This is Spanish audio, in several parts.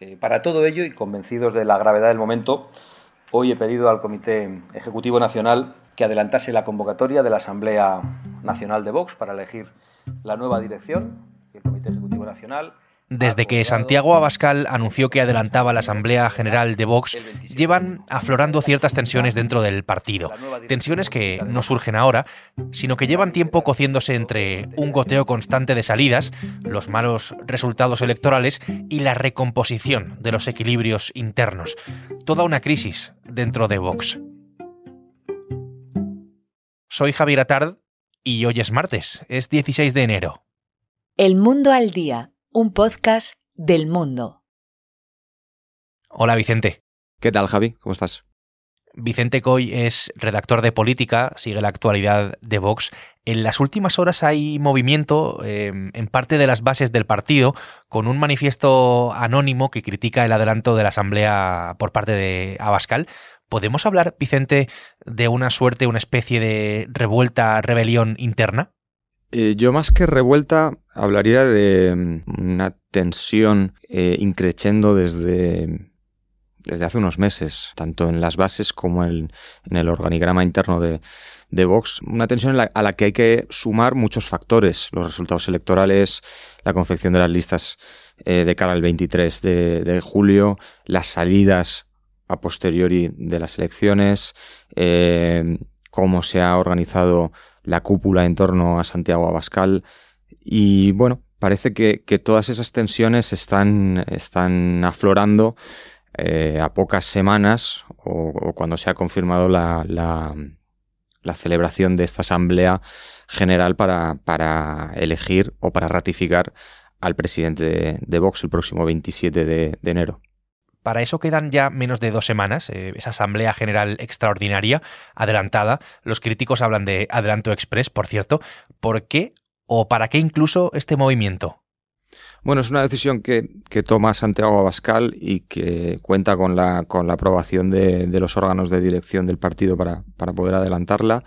Eh, para todo ello y convencidos de la gravedad del momento, hoy he pedido al Comité Ejecutivo Nacional que adelantase la convocatoria de la Asamblea Nacional de Vox para elegir la nueva dirección. El Comité Ejecutivo Nacional desde que Santiago Abascal anunció que adelantaba la Asamblea General de Vox, llevan aflorando ciertas tensiones dentro del partido. Tensiones que no surgen ahora, sino que llevan tiempo cociéndose entre un goteo constante de salidas, los malos resultados electorales y la recomposición de los equilibrios internos. Toda una crisis dentro de Vox. Soy Javier Atard y hoy es martes, es 16 de enero. El Mundo al Día un podcast del mundo. Hola Vicente. ¿Qué tal Javi? ¿Cómo estás? Vicente Coy es redactor de política, sigue la actualidad de Vox. En las últimas horas hay movimiento em, en parte de las bases del partido con un manifiesto anónimo que critica el adelanto de la Asamblea por parte de Abascal. ¿Podemos hablar, Vicente, de una suerte, una especie de revuelta, rebelión interna? Eh, yo más que revuelta hablaría de mm, una tensión eh, increciendo desde, desde hace unos meses, tanto en las bases como en, el organigrama interno de, de Vox. Una tensión a la que hay que sumar muchos factores, los resultados electorales, la confección de las listas eh, de cara al 23 de, de, julio, las salidas a posteriori de las elecciones, cómo se ha organizado la cúpula en torno a Santiago Abascal. Y bueno, parece que, todas esas tensiones están, están aflorando eh, a pocas semanas o, cuando se ha confirmado la, la, celebración de esta Asamblea General para, para, elegir o para ratificar al presidente de, Vox el próximo 27 de enero. Para eso quedan ya menos de dos semanas, eh, esa Asamblea General Extraordinaria adelantada. Los críticos hablan de adelanto express, por cierto. ¿Por qué o para qué incluso este movimiento? Bueno, es una decisión que, toma Santiago Abascal y que cuenta con la, con la aprobación de, los órganos de dirección del partido para, para, poder adelantarla.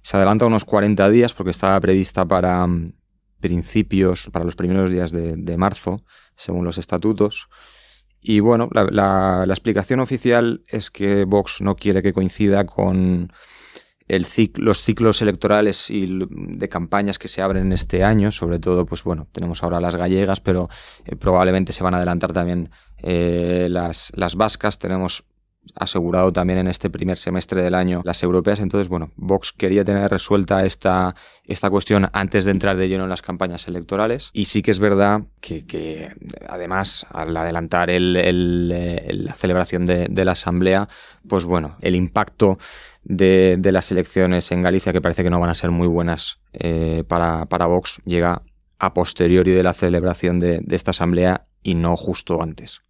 Se adelanta unos 40 días porque estaba prevista para mm, principios, para los primeros días de, de marzo, según los estatutos. Y bueno, la, explicación oficial es que Vox no quiere que coincida con el los ciclos electorales y de campañas que se abren este año, sobre todo, pues bueno, tenemos ahora las gallegas, pero eh, probablemente se van a adelantar también eh, las, las vascas, tenemos asegurado también en este primer semestre del año las europeas. Entonces, bueno, Vox quería tener resuelta esta, esta cuestión antes de entrar de lleno en las campañas electorales. Y sí que es verdad que, además, al adelantar el, la celebración de, la Asamblea, pues bueno, el impacto de, las elecciones en Galicia, que parece que no van a ser muy buenas eh, para, para Vox, llega a posteriori de la celebración de esta Asamblea y no justo antes.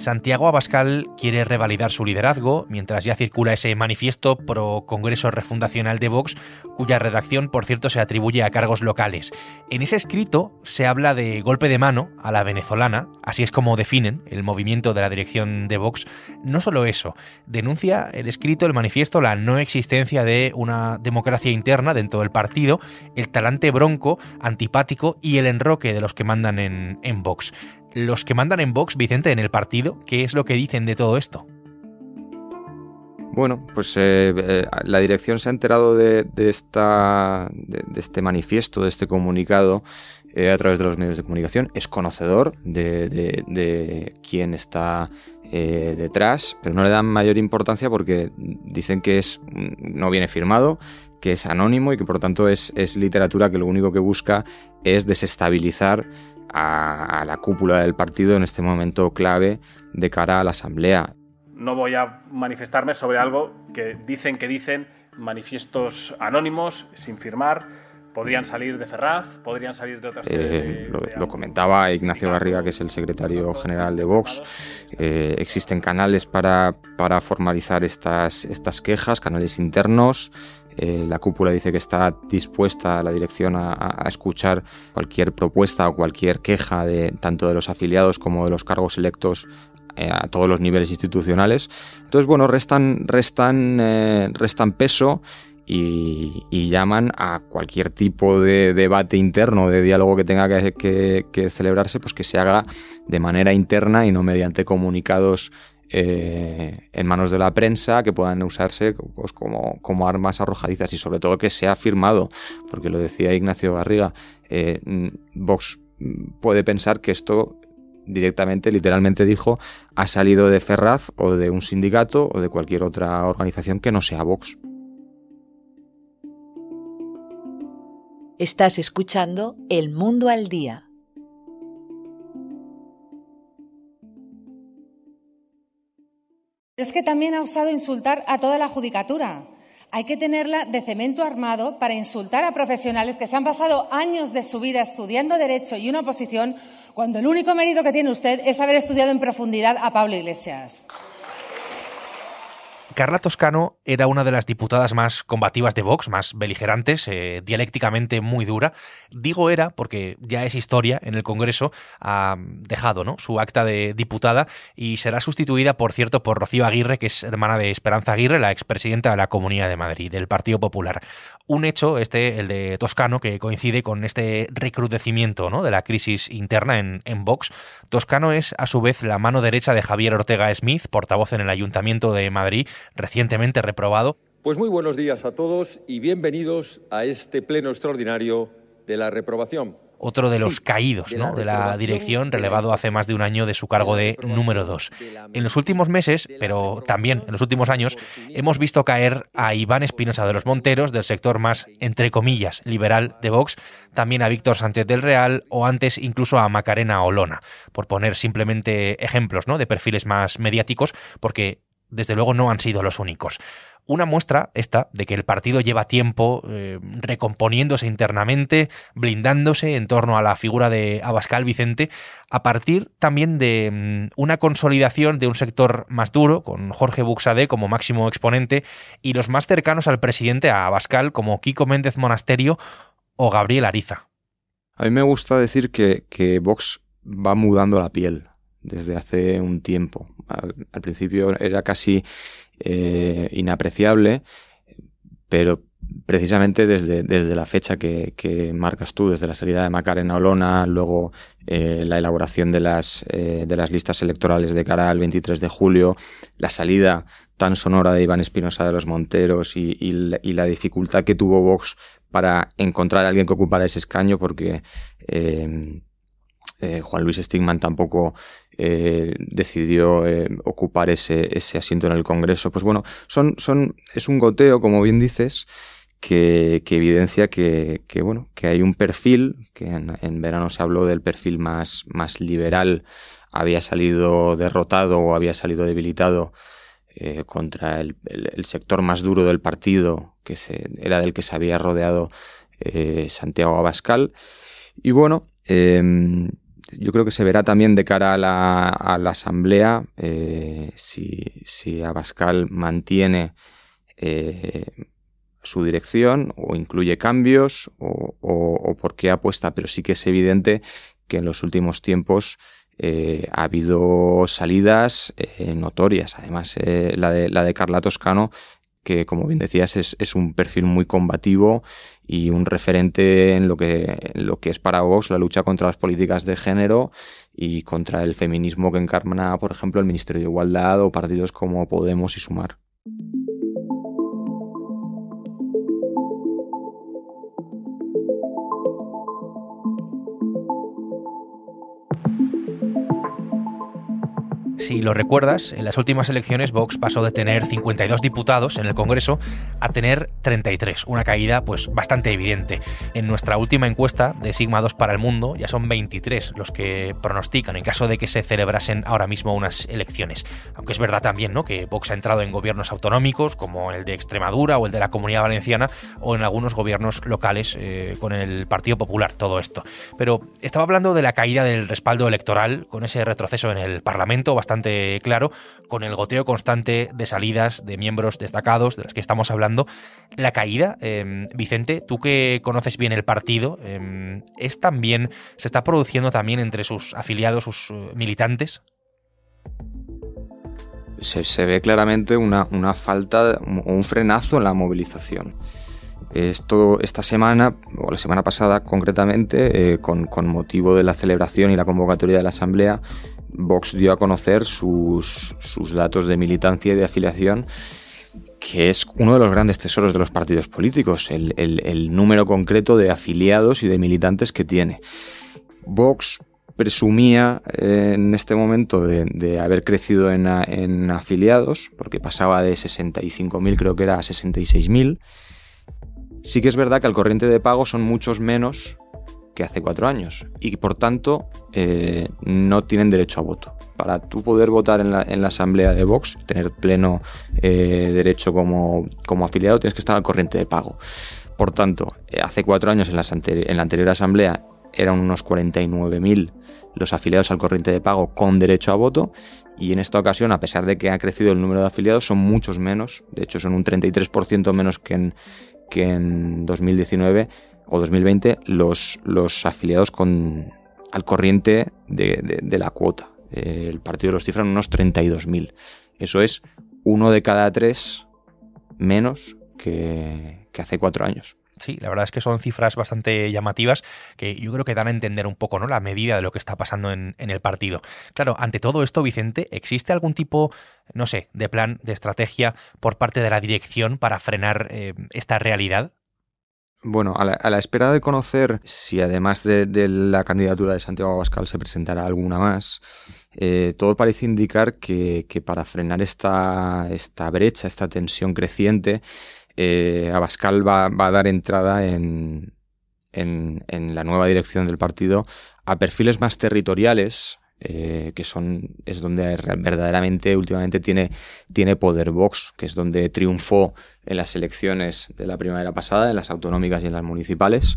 Santiago Abascal quiere revalidar su liderazgo, mientras ya circula ese manifiesto pro Congreso Refundacional de Vox, cuya redacción, por cierto, se atribuye a cargos locales. En ese escrito se habla de golpe de mano a la venezolana, así es como definen el movimiento de la dirección de Vox. No solo eso, denuncia el escrito, el manifiesto, la no existencia de una democracia interna dentro del partido, el talante bronco, antipático y el enroque de los que mandan en, en Vox los que mandan en Vox, Vicente, en el partido, ¿qué es lo que dicen de todo esto? Bueno, pues eh, eh, la dirección se ha enterado de, esta, de, este manifiesto, de este comunicado, eh, a través de los medios de comunicación. Es conocedor de, quién está detrás, pero no le dan mayor importancia porque dicen que es no viene firmado, que es anónimo y que por tanto es, es literatura que lo único que busca es desestabilizar a, la cúpula del partido en este momento clave de cara a la Asamblea. No voy a manifestarme sobre algo que dicen que dicen manifiestos anónimos, sin firmar, podrían salir de Ferraz, podrían salir de otras... Eh, lo, comentaba Ignacio Garriga, que es el secretario general de Vox. Eh, existen canales para, para formalizar estas, estas quejas, canales internos. Eh, la cúpula dice que está dispuesta la dirección a, escuchar cualquier propuesta o cualquier queja de tanto de los afiliados como de los cargos electos eh, a todos los niveles institucionales. Entonces, bueno, restan, restan, eh, restan peso y, llaman a cualquier tipo de debate interno, de diálogo que tenga que, celebrarse, pues que se haga de manera interna y no mediante comunicados eh, en manos de la prensa que puedan usarse pues, como, como, armas arrojadizas y sobre todo que sea firmado, porque lo decía Ignacio Garriga, eh, Vox puede pensar que esto directamente, literalmente dijo, ha salido de Ferraz o de un sindicato o de cualquier otra organización que no sea Vox. Estás escuchando El Mundo al Día es que también ha usado insultar a toda la judicatura. Hay que tenerla de cemento armado para insultar a profesionales que se han pasado años de su vida estudiando Derecho y una oposición, cuando el único mérito que tiene usted es haber estudiado en profundidad a Pablo Iglesias. Carla Toscano era una de las diputadas más combativas de Vox, más beligerantes, eh, dialécticamente muy dura. Digo era porque ya es historia en el Congreso, ha dejado ¿no? su acta de diputada y será sustituida, por cierto, por Rocío Aguirre, que es hermana de Esperanza Aguirre, la expresidenta de la Comunidad de Madrid, del Partido Popular. Un hecho, este, el de Toscano, que coincide con este recrudecimiento ¿no? de la crisis interna en, en Vox. Toscano es, a su vez, la mano derecha de Javier Ortega Smith, portavoz en el Ayuntamiento de Madrid, recientemente reprobado. Pues muy buenos días a todos y bienvenidos a este pleno extraordinario de la reprobación otro de los caídos ¿no? de la dirección, relevado hace más de un año de su cargo de número 2. En los últimos meses, pero también en los últimos años, hemos visto caer a Iván Espinosa de los Monteros, del sector más, entre comillas, liberal de Vox, también a Víctor Sánchez del Real o antes incluso a Macarena Olona, por poner simplemente ejemplos ¿no? de perfiles más mediáticos, porque desde luego no han sido los únicos. Una muestra esta de que el partido lleva tiempo eh, recomponiéndose internamente, blindándose en torno a la figura de Abascal Vicente, a partir también de mm, una consolidación de un sector más duro, con Jorge Buxade como máximo exponente, y los más cercanos al presidente, a Abascal, como Kiko Méndez Monasterio o Gabriel Ariza. A mí me gusta decir que, que Vox va mudando la piel desde hace un tiempo. Al, principio era casi eh, inapreciable, pero precisamente desde, desde la fecha que, marcas tú, desde la salida de Macarena Olona, luego eh, la elaboración de las, eh, de las listas electorales de cara al 23 de julio, la salida tan sonora de Iván Espinosa de los Monteros y, la, dificultad que tuvo Vox para encontrar a alguien que ocupara ese escaño, porque Juan Luis Stigman tampoco eh, decidió eh, ocupar ese, ese, asiento en el Congreso. Pues bueno, son, son, es un goteo, como bien dices, que, que evidencia que, que, bueno, que hay un perfil, que en, verano se habló del perfil más, más liberal, había salido derrotado o había salido debilitado contra el, el, sector más duro del partido, que se, era del que se había rodeado Santiago Abascal. Y bueno, em, yo creo que se verá también de cara a la, Asamblea eh, si, Abascal mantiene eh, su dirección o incluye cambios o, por qué apuesta, pero sí que es evidente que en los últimos tiempos eh, ha habido salidas notorias. Además, la, de, la de Carla Toscano que como bien decías es, es, un perfil muy combativo y un referente en lo que, lo que es para Vox la lucha contra las políticas de género y contra el feminismo que encarna, por ejemplo, el Ministerio de Igualdad o partidos como Podemos y Sumar. Si lo recuerdas, en las últimas elecciones Vox pasó de tener 52 diputados en el Congreso a tener 33, una caída pues bastante evidente. En nuestra última encuesta de Sigma 2 para el mundo ya son 23 los que pronostican en caso de que se celebrasen ahora mismo unas elecciones. Aunque es verdad también, ¿no? que Vox ha entrado en gobiernos autonómicos como el de Extremadura o el de la Comunidad Valenciana o en algunos gobiernos locales eh, con el Partido Popular, todo esto. Pero estaba hablando de la caída del respaldo electoral con ese retroceso en el Parlamento claro, con el goteo constante de salidas de miembros destacados de los que estamos hablando. La caída, em, Vicente, tú que conoces bien el partido, em, ¿es también, se está produciendo también entre sus afiliados, sus eh, militantes? se, ve claramente una, falta o un frenazo en la movilización. Esto, esta semana, o la semana pasada concretamente, eh, con, motivo de la celebración y la convocatoria de la Asamblea, Vox dio a conocer sus, datos de militancia y de afiliación, que es uno de los grandes tesoros de los partidos políticos, el, número concreto de afiliados y de militantes que tiene. Vox presumía eh, en este momento de, haber crecido en, en, afiliados, porque pasaba de 65.000 creo que era a 66.000. Sí que es verdad que al corriente de pago son muchos menos que hace cuatro años y por tanto eh, no tienen derecho a voto. Para tú poder votar en la, asamblea de Vox, tener pleno eh, derecho como, como, afiliado, tienes que estar al corriente de pago. Por tanto, eh, hace cuatro años en, en la anterior asamblea eran unos 49.000 los afiliados al corriente de pago con derecho a voto y en esta ocasión, a pesar de que ha crecido el número de afiliados, son muchos menos, de hecho son un 33% menos que en, que en 2019 o 2020 los, los afiliados con, al corriente de, la cuota. El partido los cifra en unos 32.000. Eso es uno de cada tres menos que, hace cuatro años. Sí, la verdad es que son cifras bastante llamativas que yo creo que dan a entender un poco ¿no? la medida de lo que está pasando en, el partido. Claro, ante todo esto, Vicente, ¿existe algún tipo, no sé, de plan, de estrategia por parte de la dirección para frenar eh, esta realidad? Bueno, a la, espera de conocer si además de, la candidatura de Santiago Abascal se presentará alguna más, eh, todo parece indicar que, para frenar esta, esta, brecha, esta tensión creciente, eh, Abascal va, a dar entrada en, en, en la nueva dirección del partido a perfiles más territoriales, eh, que son es donde verdaderamente últimamente tiene, tiene poder Vox, que es donde triunfó en las elecciones de la primavera pasada, en las autonómicas y en las municipales.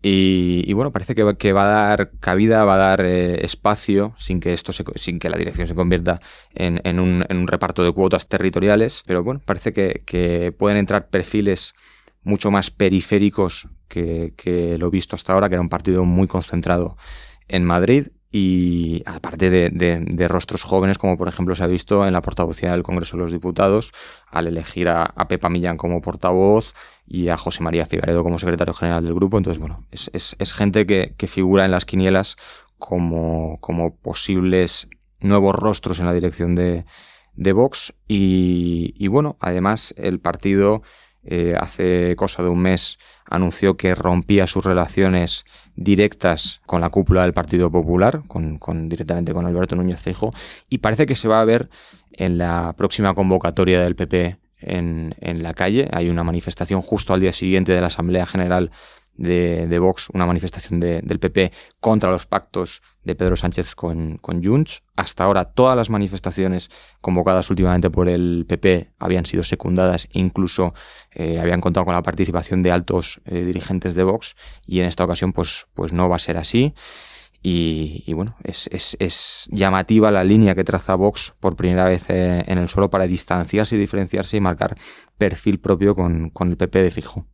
Y, bueno, parece que, que, va a dar cabida, va a dar eh, espacio sin que esto sin que la dirección se convierta en, en, un, reparto de cuotas territoriales. Pero bueno, parece que, pueden entrar perfiles mucho más periféricos que lo visto hasta ahora, que era un partido muy concentrado en Madrid y aparte de, rostros jóvenes, como por ejemplo se ha visto en la portavocía del Congreso de los Diputados, al elegir a, Pepa Millán como portavoz y a José María Figaredo como secretario general del grupo. Entonces, bueno, es, gente que, figura en las quinielas como, como posibles nuevos rostros en la dirección de, de Vox. Y, y bueno, además el partido eh, hace cosa de un mes anunció que rompía sus relaciones directas con la cúpula del Partido Popular, con, directamente con Alberto Núñez Feijóo, y parece que se va a ver en la próxima convocatoria del PP en, en la calle. Hay una manifestación justo al día siguiente de la Asamblea General de, de Vox, una manifestación del PP contra los pactos de Pedro Sánchez con, con Junts. Hasta ahora todas las manifestaciones convocadas últimamente por el PP habían sido secundadas, incluso eh, habían contado con la participación de altos eh, dirigentes de Vox y en esta ocasión pues, pues no va a ser así. Y, bueno, es, es, es, llamativa la línea que traza Vox por primera vez eh, en el suelo para distanciarse y diferenciarse y marcar perfil propio con, con el PP de fijo.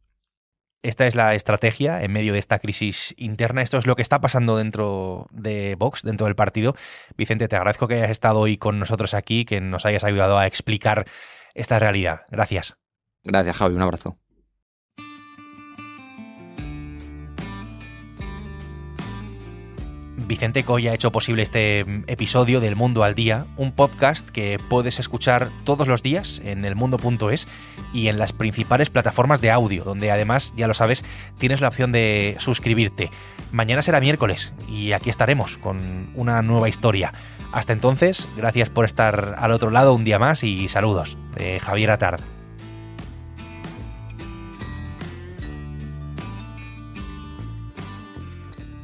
Esta es la estrategia en medio de esta crisis interna. Esto es lo que está pasando dentro de Vox, dentro del partido. Vicente, te agradezco que hayas estado hoy con nosotros aquí, que nos hayas ayudado a explicar esta realidad. Gracias. Gracias, Javi. Un abrazo. Vicente Coy ha hecho posible este episodio del Mundo al Día, un podcast que puedes escuchar todos los días en elmundo.es y en las principales plataformas de audio, donde además, ya lo sabes, tienes la opción de suscribirte. Mañana será miércoles y aquí estaremos con una nueva historia. Hasta entonces, gracias por estar al otro lado un día más y saludos de Javier Atard.